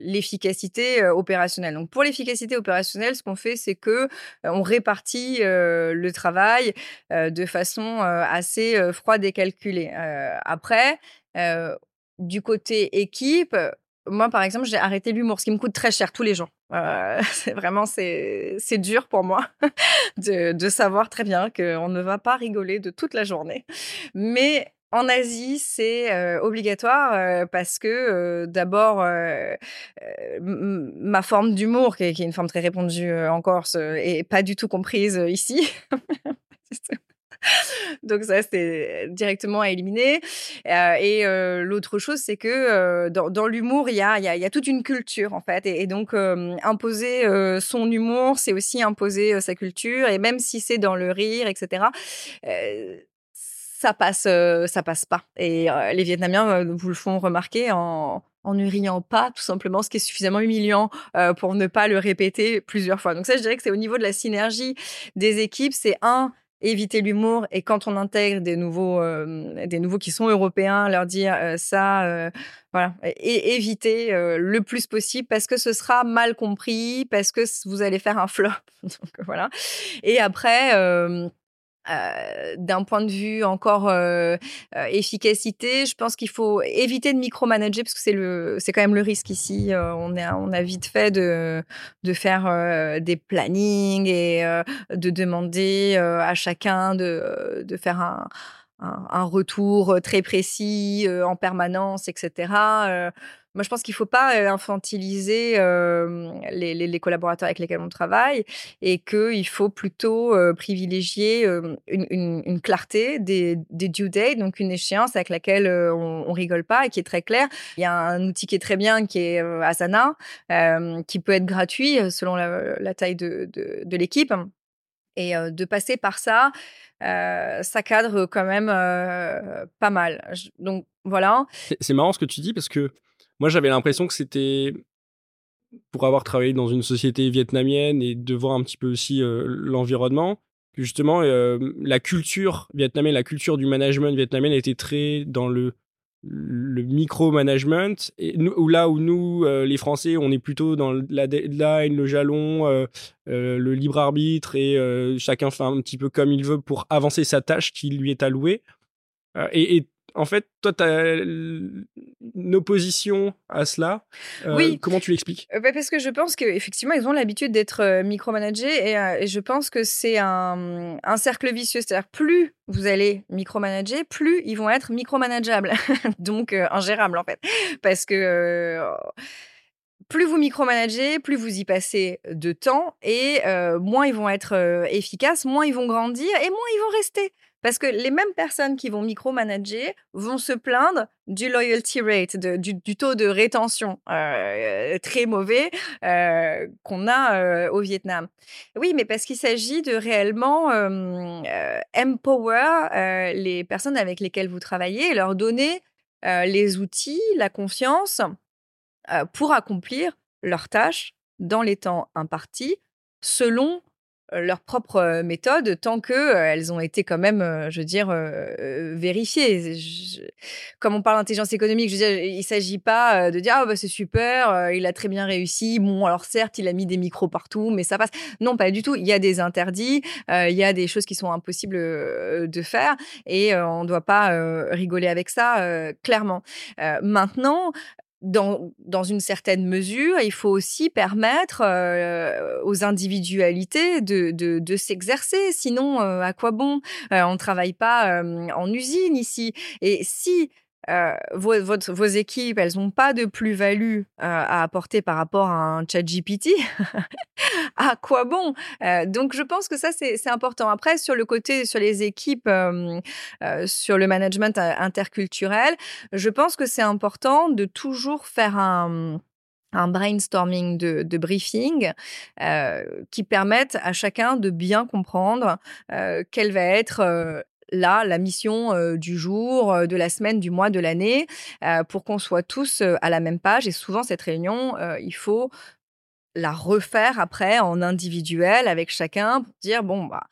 l'efficacité opérationnelle. Donc, pour l'efficacité opérationnelle, ce qu'on fait, c'est que on répartit le travail de façon assez froide et calculée. après, du côté équipe, moi, par exemple, j'ai arrêté l'humour, ce qui me coûte très cher tous les jours. Euh, [LAUGHS] c'est vraiment c'est c'est dur pour moi [LAUGHS] de, de savoir très bien qu'on ne va pas rigoler de toute la journée. Mais en Asie, c'est euh, obligatoire euh, parce que d'abord ma forme d'humour, qui, est une forme très répandue en Corse, est pas du tout comprise ici. [LAUGHS] [LAUGHS] Donc ça, c'était directement à éliminer. Euh, et euh, l'autre chose, c'est que euh, dans, l'humour, il y a, y, y a, toute une culture, en fait. Et, donc, imposer son humour, c'est aussi imposer sa culture. Et même si c'est dans le rire, etc., ça passe, ça passe pas. Et les Vietnamiens vous le font remarquer en, en ne riant pas, tout simplement, ce qui est suffisamment humiliant pour ne pas le répéter plusieurs fois. Donc ça, je dirais que c'est au niveau de la synergie des équipes, c'est un, éviter l'humour et quand on intègre des nouveaux euh, des nouveaux qui sont européens leur dire euh, ça euh, voilà et éviter le plus possible parce que ce sera mal compris parce que vous allez faire un [LAUGHS] flop. Donc voilà. Et après euh, d'un point de vue encore euh, euh, efficacité, je pense qu'il faut éviter de micromanager parce que c'est le, c'est quand même le risque ici. on a, on a vite fait de de faire des plannings et de demander à chacun de de faire un un, retour très précis en permanence, etc. Moi, je pense qu'il ne faut pas infantiliser les, collaborateurs avec lesquels on travaille et qu'il faut plutôt privilégier une, clarté des, due dates, donc une échéance avec laquelle on, ne rigole pas et qui est très claire. Il y a un outil qui est très bien, qui est Asana, qui peut être gratuit selon la, taille de, l'équipe. Et de passer par ça, ça cadre quand même pas mal. Donc voilà. C'est marrant ce que tu dis parce que moi, j'avais l'impression que c'était pour avoir travaillé dans une société vietnamienne et de voir un petit peu aussi l'environnement, justement la culture vietnamienne, la culture du management vietnamien était très dans le micro-management, et là où nous, les Français, on est plutôt dans la deadline, le jalon, le libre arbitre, et chacun fait un petit peu comme il veut pour avancer sa tâche qui lui est allouée. et en fait, toi, tu as une opposition à cela. Euh, oui. Comment tu l'expliques? Euh, bah, Parce que je pense qu'effectivement, ils ont l'habitude d'être euh, micromanagés et, je pense que c'est un, cercle vicieux. C'est-à-dire, plus vous allez micromanager, plus ils vont être micromanageables. [LAUGHS] Donc, ingérables, en fait. Parce que plus vous micromanagez, plus vous y passez de temps et moins ils vont être efficaces, moins ils vont grandir et moins ils vont rester. Parce que les mêmes personnes qui vont micromanager vont se plaindre du loyalty rate, du, taux de rétention euh, très mauvais euh, qu'on a euh, au Vietnam. Oui, mais parce qu'il s'agit de réellement empower les personnes avec lesquelles vous travaillez et leur donner les outils, la confiance pour accomplir leurs tâches dans les temps impartis selon leur propre méthode tant que elles ont été quand même, je veux dire, vérifiées. comme on parle d'intelligence économique, je veux dire, il s'agit pas de dire ah bah c'est super, il a très bien réussi. Bon alors certes il a mis des micros partout, mais ça passe. Non pas du tout. Il y a des interdits, il y a des choses qui sont impossibles de faire et on ne doit pas rigoler avec ça clairement. maintenant dans, dans, une certaine mesure, il faut aussi permettre euh, aux individualités de, s'exercer. Sinon, euh, à quoi bon? Euh, On travaille pas en usine ici. Et si euh, vos, vos, équipes, elles n'ont pas de plus-value euh, à apporter par rapport à un chat GPT, [LAUGHS] à quoi bon? Euh, Donc, je pense que ça, c'est important. Après, sur le côté, sur les équipes, sur le management interculturel, je pense que c'est important de toujours faire un un brainstorming de, briefing qui permette à chacun de bien comprendre quelle va être là la mission du jour, de la semaine, du mois, de l'année, pour qu'on soit tous à la même page. Et souvent, cette réunion, il faut la refaire après en individuel avec chacun pour dire bon bah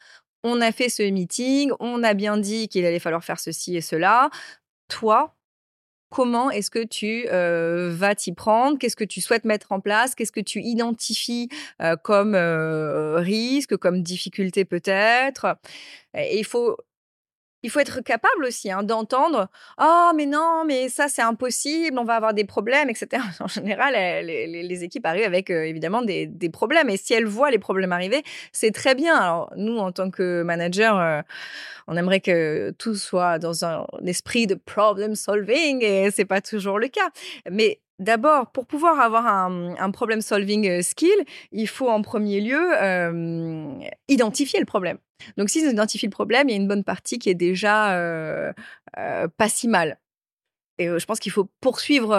on a fait ce meeting, on a bien dit qu'il allait falloir faire ceci et cela. Toi, comment est-ce que tu vas t'y prendre? Qu'est-ce que tu souhaites mettre en place? Qu'est-ce que tu identifies comme risque, comme difficulté peut-être? Et il faut il faut être capable aussi hein, d'entendre oh mais non mais ça c'est impossible on va avoir des problèmes etc [LAUGHS] en général les, équipes arrivent avec euh, évidemment des, problèmes et si elles voient les problèmes arriver c'est très bien. Alors nous en tant que manager euh, on aimerait que tout soit dans un esprit de problem solving et c'est pas toujours le cas. Mais D'abord, pour pouvoir avoir un, problem solving euh, skill, il faut en premier lieu identifier le problème. Donc, si on identifie le problème, il y a une bonne partie qui est déjà euh, euh, pas si mal. Et je pense qu'il faut poursuivre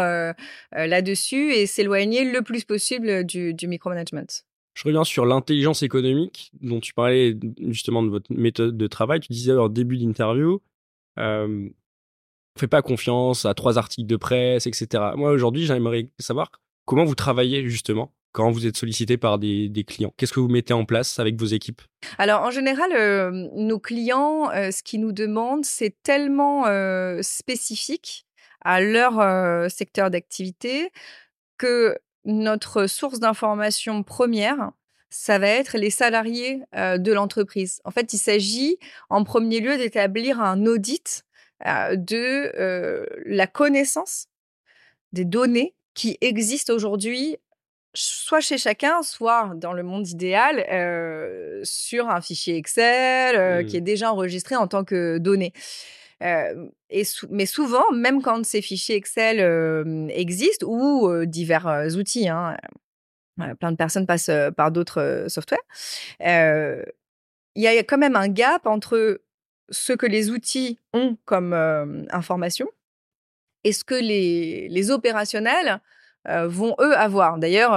là-dessus et s'éloigner le plus possible du, micromanagement. Je reviens sur l'intelligence économique dont tu parlais justement de votre méthode de travail. Tu disais en début d'interview, fait pas confiance à trois articles de presse, etc. Moi, aujourd'hui, j'aimerais savoir comment vous travaillez justement quand vous êtes sollicité par des, clients Qu'est-ce que vous mettez en place avec vos équipes? Alors, en général, euh, nos clients, euh, ce qu'ils nous demandent, c'est tellement euh, spécifique à leur secteur d'activité que notre source d'information première, ça va être les salariés de l'entreprise. En fait, il s'agit en premier lieu d'établir un audit de la connaissance des données qui existent aujourd'hui soit chez chacun, soit dans le monde idéal, sur un fichier Excel qui est mmh. déjà enregistré en tant que données. et mais souvent, même quand ces fichiers Excel existent ou divers outils, hein, plein de personnes passent par d'autres softwares, il y a quand même un gap entre ce que les outils ont comme information et ce que les, les opérationnels vont eux avoir. D'ailleurs,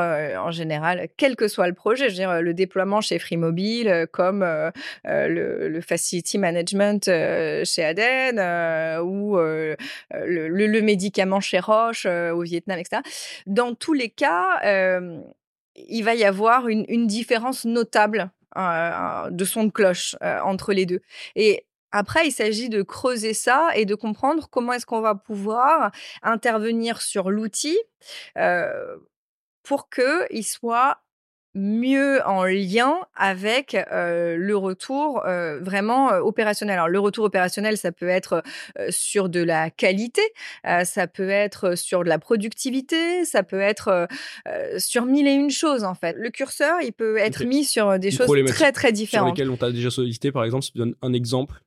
en général, quel que soit le projet, je veux dire, le déploiement chez Free Mobile, comme le, facility management chez Aden ou le, le, médicament chez Roche au Vietnam, etc. Dans tous les cas, il va y avoir une, une différence notable de son de cloche entre les deux. Et après, il s'agit de creuser ça et de comprendre comment est-ce qu'on va pouvoir intervenir sur l'outil pour qu'il soit mieux en lien avec le retour vraiment opérationnel. Alors le retour opérationnel, ça peut être sur de la qualité, ça peut être sur de la productivité, ça peut être sur mille et une choses en fait. Le curseur, il peut être mis sur des choses très très différentes. Sur lesquelles on t'a déjà sollicité, par exemple, si tu donnes un exemple.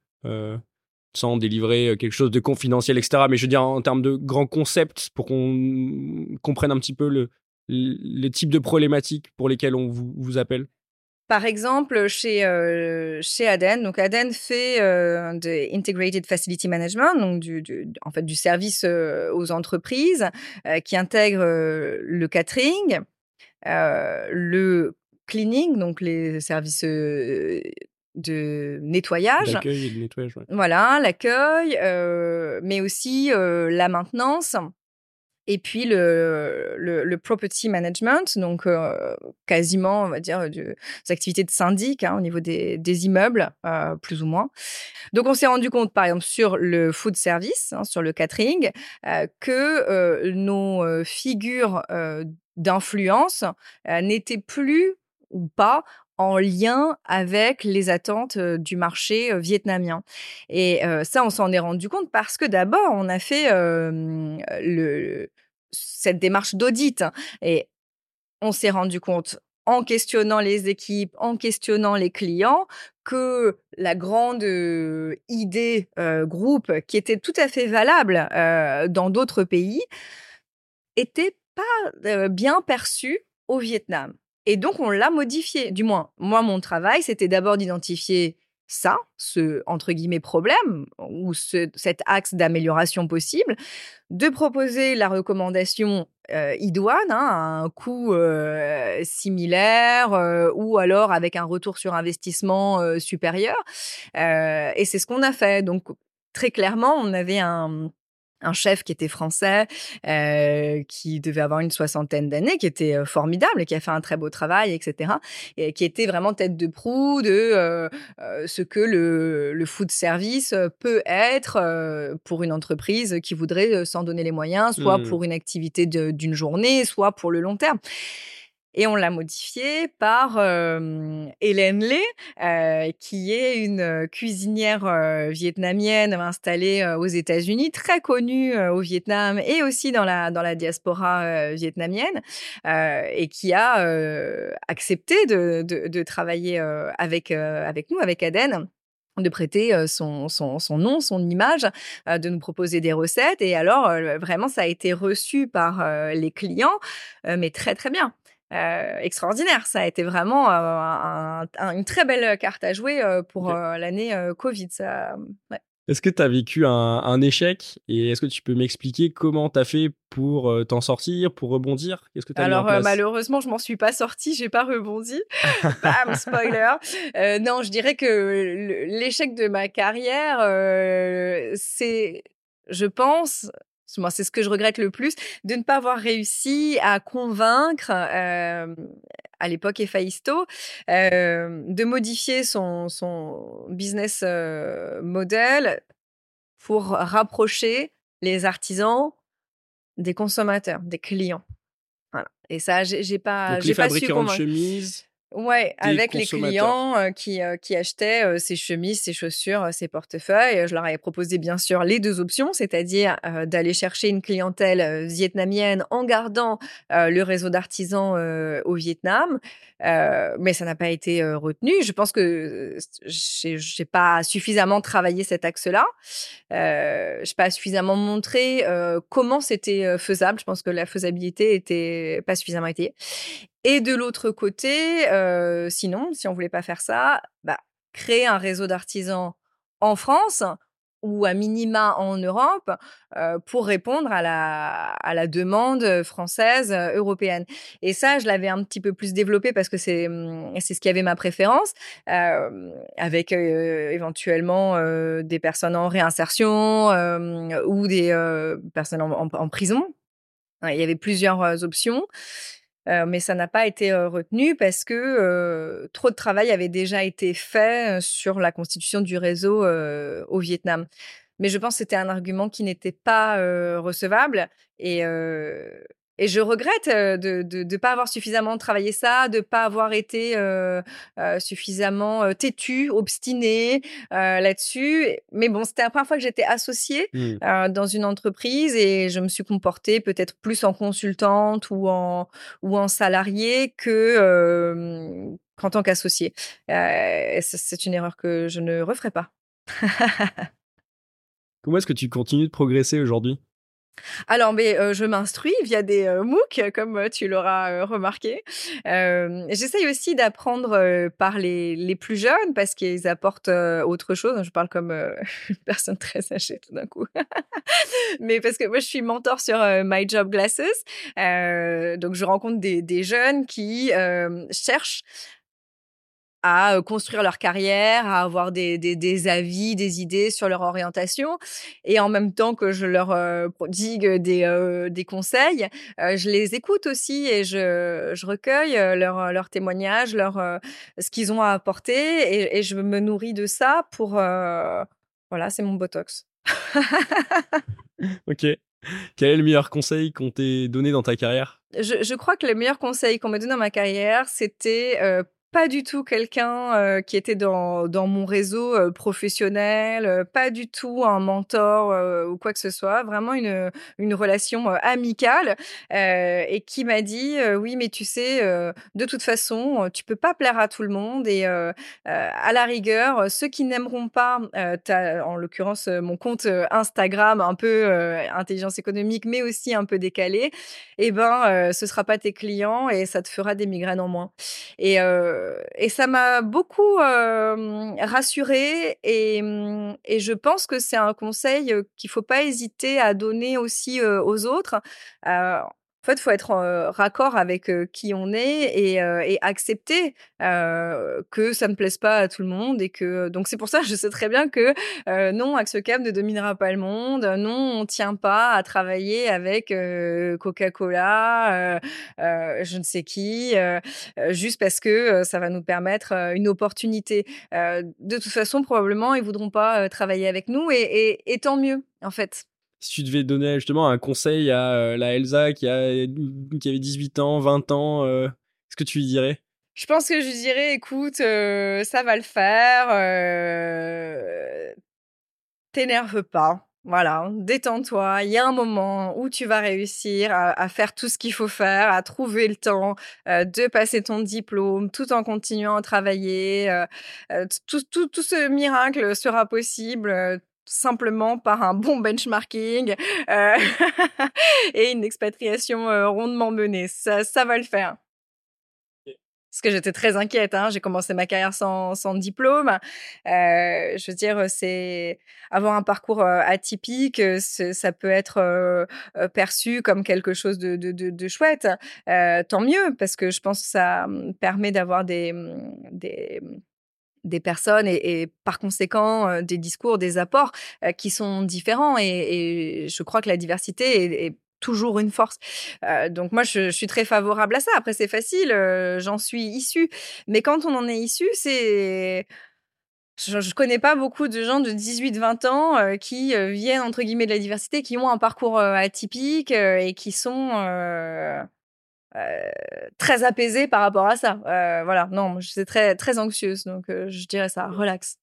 Sans délivrer quelque chose de confidentiel, etc. Mais je veux dire, en termes de grands concepts, pour qu'on comprenne un petit peu le, les types de problématiques pour lesquelles on vous, appelle par exemple, chez, euh, chez Aden, donc Aden fait euh, de Integrated Facility Management, donc du, en fait du service euh, aux entreprises qui intègre le catering, le cleaning, donc les services de nettoyage. L'accueil et le nettoyage. Voilà, l'accueil, mais aussi la maintenance et puis le, le, property management, donc euh, quasiment, on va dire, des activités de syndic hein, au niveau des, des immeubles, euh, plus ou moins. Donc on s'est rendu compte, par exemple, sur le food service, hein, sur le catering, euh, que nos figures d'influence n'étaient plus ou pas en lien avec les attentes du marché vietnamien. Et ça, on s'en est rendu compte parce que d'abord, on a fait cette démarche d'audit hein, et on s'est rendu compte en questionnant les équipes, en questionnant les clients, que la grande idée groupe qui était tout à fait valable dans d'autres pays était pas bien perçue au Vietnam. Et donc, on l'a modifié. Du moins, moi, mon travail, c'était d'abord d'identifier ça, ce entre guillemets problème ou cet axe d'amélioration possible, de proposer la recommandation idoine hein, à un coût similaire ou alors avec un retour sur investissement supérieur. et c'est ce qu'on a fait. Donc très clairement, on avait un un chef qui était français, euh, qui devait avoir une soixantaine d'années, qui était euh, formidable qui a fait un très beau travail, etc. Et qui était vraiment tête de proue de euh, ce que le, le food service peut être pour une entreprise qui voudrait s'en donner les moyens, soit mmh. pour une activité d'une journée, soit pour le long terme. Et on l'a modifié par Hélène Lé, qui est une cuisinière vietnamienne installée aux États-Unis, très connue au Vietnam et aussi dans la, dans la diaspora vietnamienne, et qui a accepté de, de, de travailler avec, avec nous, avec Aden de prêter son, son, son, nom, son image, de nous proposer des recettes. Et alors, vraiment, ça a été reçu par les clients, mais très, très bien. Euh, extraordinaire. Ça a été vraiment euh, une très belle carte à jouer euh, pour l'année Covid. Est-ce que tu as vécu un, échec? Et est-ce que tu peux m'expliquer comment tu as fait pour t'en sortir, pour rebondir? Qu'est-ce que Alors malheureusement, je m'en suis pas sortie, j'ai pas rebondi. Bam, spoiler. non, je dirais que l'échec de ma carrière, c'est, je pense, moi, c'est ce que je regrette le plus, de ne pas avoir réussi à convaincre, euh, à l'époque Efaisto, euh, de modifier son, son business model pour rapprocher les artisans des consommateurs, des clients. Voilà. Et ça, j'ai pas, j'ai pas su de chemises Ouais, avec les clients qui, qui achetaient ces chemises, ces chaussures, ces portefeuilles. Je leur avais proposé bien sûr les deux options, c'est-à-dire d'aller chercher une clientèle vietnamienne en gardant le réseau d'artisans au Vietnam, mais ça n'a pas été retenu. Je pense que j'ai pas suffisamment travaillé cet axe-là. Euh, je n'ai pas suffisamment montré comment c'était faisable. Je pense que la faisabilité était pas suffisamment étayée. Et de l'autre côté, euh, sinon, si on voulait pas faire ça, bah, créer un réseau d'artisans en France ou à minima en Europe euh, pour répondre à la, à la demande française, euh, européenne. Et ça, je l'avais un petit peu plus développé parce que c'est mmh, c'est ce qui avait ma préférence, euh, avec euh, éventuellement euh, des personnes en réinsertion ou des personnes en, prison. Il y avait plusieurs options. Euh, mais ça n'a pas été retenu parce que trop de travail avait déjà été fait sur la constitution du réseau au Vietnam. Mais je pense que c'était un argument qui n'était pas recevable et et je regrette de ne pas avoir suffisamment travaillé ça, de ne pas avoir été suffisamment têtu, obstiné là-dessus. Mais bon, c'était la première fois que j'étais associée mmh. dans une entreprise et je me suis comportée peut-être plus en consultante ou en, ou en salariée que qu'en tant qu'associée. c'est une erreur que je ne referai pas. [LAUGHS] Comment est-ce que tu continues de progresser aujourd'hui? Alors, mais euh, je m'instruis via des euh, MOOC, comme euh, tu l'auras remarqué. J'essaye aussi d'apprendre par les, les, plus jeunes parce qu'ils apportent autre chose. Je parle comme [LAUGHS] une personne très âgée tout d'un coup. [LAUGHS] mais parce que moi, je suis mentor sur My Job Glasses. donc, je rencontre des, des jeunes qui cherchent à construire leur carrière, à avoir des, des, des, avis, des idées sur leur orientation. Et en même temps que je leur prodigue des, des conseils, je les écoute aussi et je, je recueille leurs leur témoignages, leur, ce qu'ils ont à apporter et, et, je me nourris de ça pour... voilà, c'est mon Botox. [LAUGHS] ok. Quel est le meilleur conseil qu'on t'ait donné dans ta carrière? Je, je, crois que le meilleur conseil qu'on m'a donné dans ma carrière, c'était euh, pas du tout quelqu'un qui était dans, dans mon réseau professionnel, pas du tout un mentor ou quoi que ce soit, vraiment une, une relation amicale et qui m'a dit oui mais tu sais de toute façon tu peux pas plaire à tout le monde et à la rigueur ceux qui n'aimeront pas en l'occurrence mon compte Instagram un peu intelligence économique mais aussi un peu décalé et eh ben ce sera pas tes clients et ça te fera des migraines en moins et et ça m'a beaucoup rassurée et, mmh, et, je pense que c'est un conseil qu'il faut pas hésiter à donner aussi aux autres. En fait, faut être en raccord avec qui on est et, et accepter que ça ne plaise pas à tout le monde et que donc c'est pour ça que je sais très bien que non, Axocam ne dominera pas le monde, non, on tient pas à travailler avec Coca-Cola, je ne sais qui, juste parce que ça va nous permettre une opportunité. de toute façon, probablement, ils voudront pas travailler avec nous et, et, et tant mieux en fait si tu devais donner justement un conseil à euh, la Elsa qui, a, qui avait 18 ans, 20 ans, euh, est-ce que tu lui dirais? Je pense que je lui dirais, écoute, euh, ça va le faire, t'énerve pas. Voilà, détends-toi. Il y a un moment où tu vas réussir à, faire tout ce qu'il faut faire, à trouver le temps de passer ton diplôme tout en continuant à travailler. tout, tout, tout, ce miracle sera possible simplement par un bon benchmarking euh, [LAUGHS] et une expatriation euh, rondement menée. Ça, ça va le faire. Parce que j'étais très inquiète. Hein. J'ai commencé ma carrière sans, sans diplôme. Euh, je veux dire, c'est avoir un parcours atypique, ça peut être perçu comme quelque chose de, de, de, de chouette. tant mieux, parce que je pense que ça hum, permet d'avoir des, hum, des hum, des personnes et, par conséquent des discours, des apports qui sont différents. Et, je crois que la diversité est, toujours une force. Donc moi, je, suis très favorable à ça. Après, c'est facile, j'en suis issue. Mais quand on en est issu, c'est... Je, ne connais pas beaucoup de gens de 18-20 ans qui viennent, entre guillemets, de la diversité, qui ont un parcours atypique et qui sont euh, très apaisée par rapport à ça. Euh, voilà, non, je suis très, très anxieuse, donc euh, je dirais ça, relax.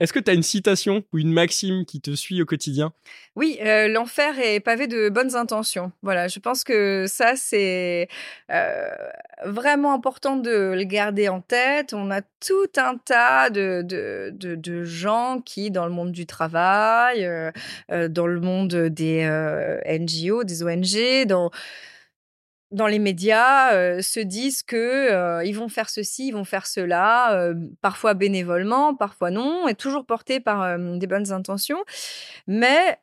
Est-ce que tu as une citation ou une maxime qui te suit au quotidien? Oui, l'enfer est pavé de bonnes intentions. Voilà, je pense que ça, c'est vraiment important de le garder en tête. On a tout un tas de, de, de, de gens qui, dans le monde du travail, dans le monde des NGO, des ONG, dans dans les médias euh, se disent que euh, ils vont faire ceci, ils vont faire cela, euh, parfois bénévolement, parfois non, et toujours portés par des bonnes intentions. Mais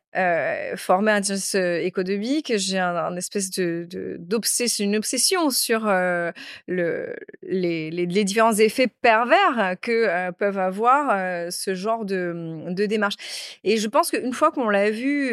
formé à intelligence économique, j'ai un, espèce de, d'obsession, une obsession sur le, les, les, différents effets pervers que peuvent avoir ce genre de, de démarche. Et je pense qu'une fois qu'on l'a vu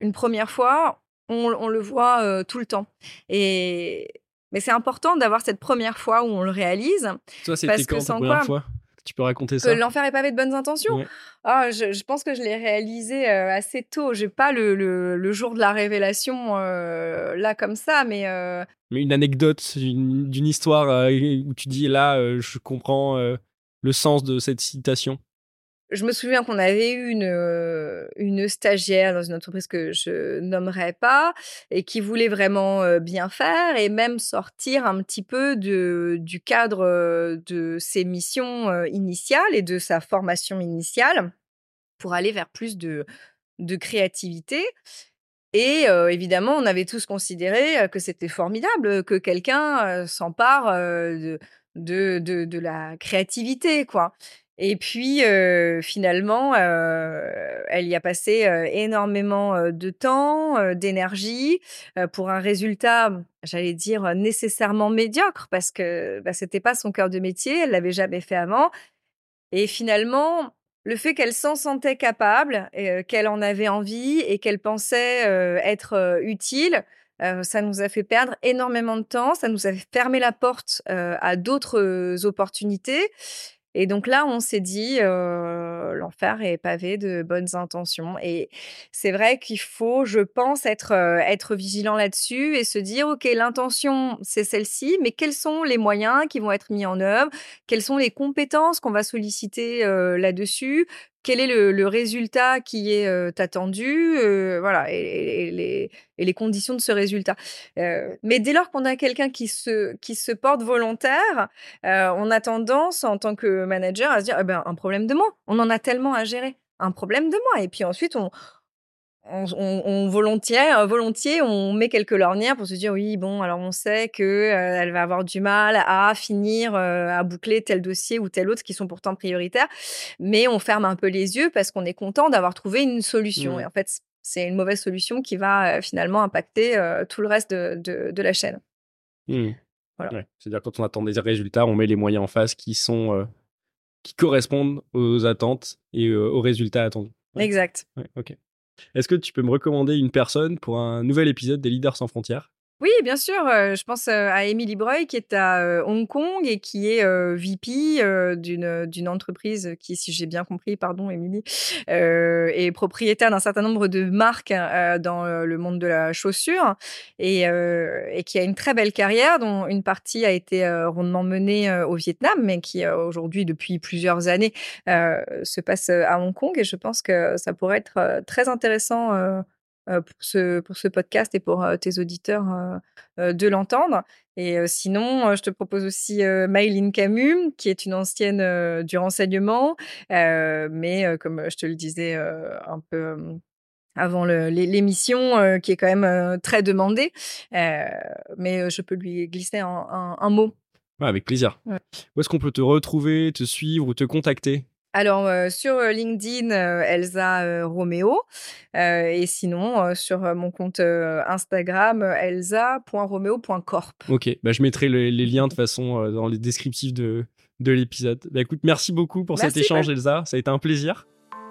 une première fois, on, le voit tout le temps. Et mais c'est important d'avoir cette première fois où on le réalise. Toi, c'était quand ta première fois? Tu peux raconter ça? Que l'enfer est pavé de bonnes intentions. Ah, je, pense que je l'ai réalisé euh, assez tôt. J'ai pas le, le, jour de la révélation euh, là comme ça, mais. Euh, mais une anecdote d'une histoire où tu dis là, je comprends le sens de cette citation je me souviens qu'on avait eu une, euh, stagiaire dans une entreprise que je nommerai pas et qui voulait vraiment euh, bien faire et même sortir un petit peu du cadre euh, de ses missions initiales et de sa formation initiale pour aller vers plus de, créativité. Et évidemment, on avait tous considéré que c'était formidable que quelqu'un s'empare de, de, la créativité, quoi. Et puis finalement, elle y a passé énormément de temps, d'énergie pour un résultat, j'allais dire nécessairement médiocre parce que bah, c'était pas son cœur de métier, elle l'avait jamais fait avant. Et finalement, le fait qu'elle s'en sentait capable, qu'elle en avait envie et qu'elle pensait être utile, ça nous a fait perdre énormément de temps, ça nous a fermé la porte à d'autres opportunités. Et donc là, on s'est dit, l'enfer est pavé de bonnes intentions. Et c'est vrai qu'il faut, je pense, être, vigilant là-dessus et se dire, OK, l'intention, c'est celle-ci, mais quels sont les moyens qui vont être mis en œuvre? Quelles sont les compétences qu'on va solliciter là-dessus? Quel est le, résultat qui est attendu, voilà, et, les, conditions de ce résultat. mais dès lors qu'on a quelqu'un qui se, qui se porte volontaire, on a tendance, en tant que manager, à se dire, «Eh ben, un problème de moi, on en a tellement à gérer, un problème de moi. Et puis ensuite, on, on, volontiers, euh, volontiers, on met quelques lornières pour se dire oui, bon, alors on sait que euh, elle va avoir du mal à finir, euh, à boucler tel dossier ou tel autre qui sont pourtant prioritaires, mais on ferme un peu les yeux parce qu'on est content d'avoir trouvé une solution. Mmh. Et en fait, c'est une mauvaise solution qui va finalement impacter tout le reste de, la chaîne. Mmh. C'est-à-dire quand on attend des résultats, on met les moyens en face qui sont qui correspondent aux attentes et aux résultats attendus. Exact. ok. Est-ce que tu peux me recommander une personne pour un nouvel épisode des Leaders sans frontières? Oui, bien sûr. je pense à Emily Breuil qui est à Hong Kong et qui est VP d'une d'une entreprise qui, si j'ai bien compris, pardon Emily, est propriétaire d'un certain nombre de marques dans le monde de la chaussure et, et qui a une très belle carrière dont une partie a été rondement menée au Vietnam, mais qui aujourd'hui depuis plusieurs années se passe à Hong Kong et je pense que ça pourrait être très intéressant euh, pour, ce, pour ce podcast et pour euh, tes auditeurs euh, de l'entendre. Et sinon, je te propose aussi Maïline Camus, qui est une ancienne du renseignement, mais comme je te le disais un peu avant l'émission, qui est quand même très demandée. mais je peux lui glisser un, mot. avec plaisir. Où est-ce qu'on peut te retrouver, te suivre ou te contacter? Alors, euh, sur euh, LinkedIn, euh, Elsa Romeo. et sinon, sur mon compte Instagram, elsa.romeo.corp. Ok, bah, je mettrai les, liens de façon dans les descriptifs de, de l'épisode. Bah, écoute, merci beaucoup pour cet échange, Elsa. Ça a été un plaisir.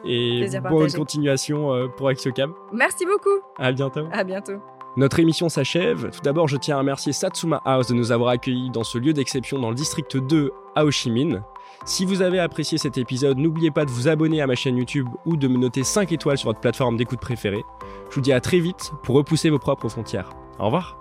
Et bonne continuation pour Axiocam. Merci beaucoup. À bientôt. À bientôt. Notre émission s'achève. Tout d'abord, je tiens à remercier Satsuma House de nous avoir accueillis dans ce lieu d'exception dans le district 2 à Ho Chi Minh. Si vous avez apprécié cet épisode, n'oubliez pas de vous abonner à ma chaîne YouTube ou de me noter 5 étoiles sur votre plateforme d'écoute préférée. Je vous dis à très vite pour repousser vos propres frontières. Au revoir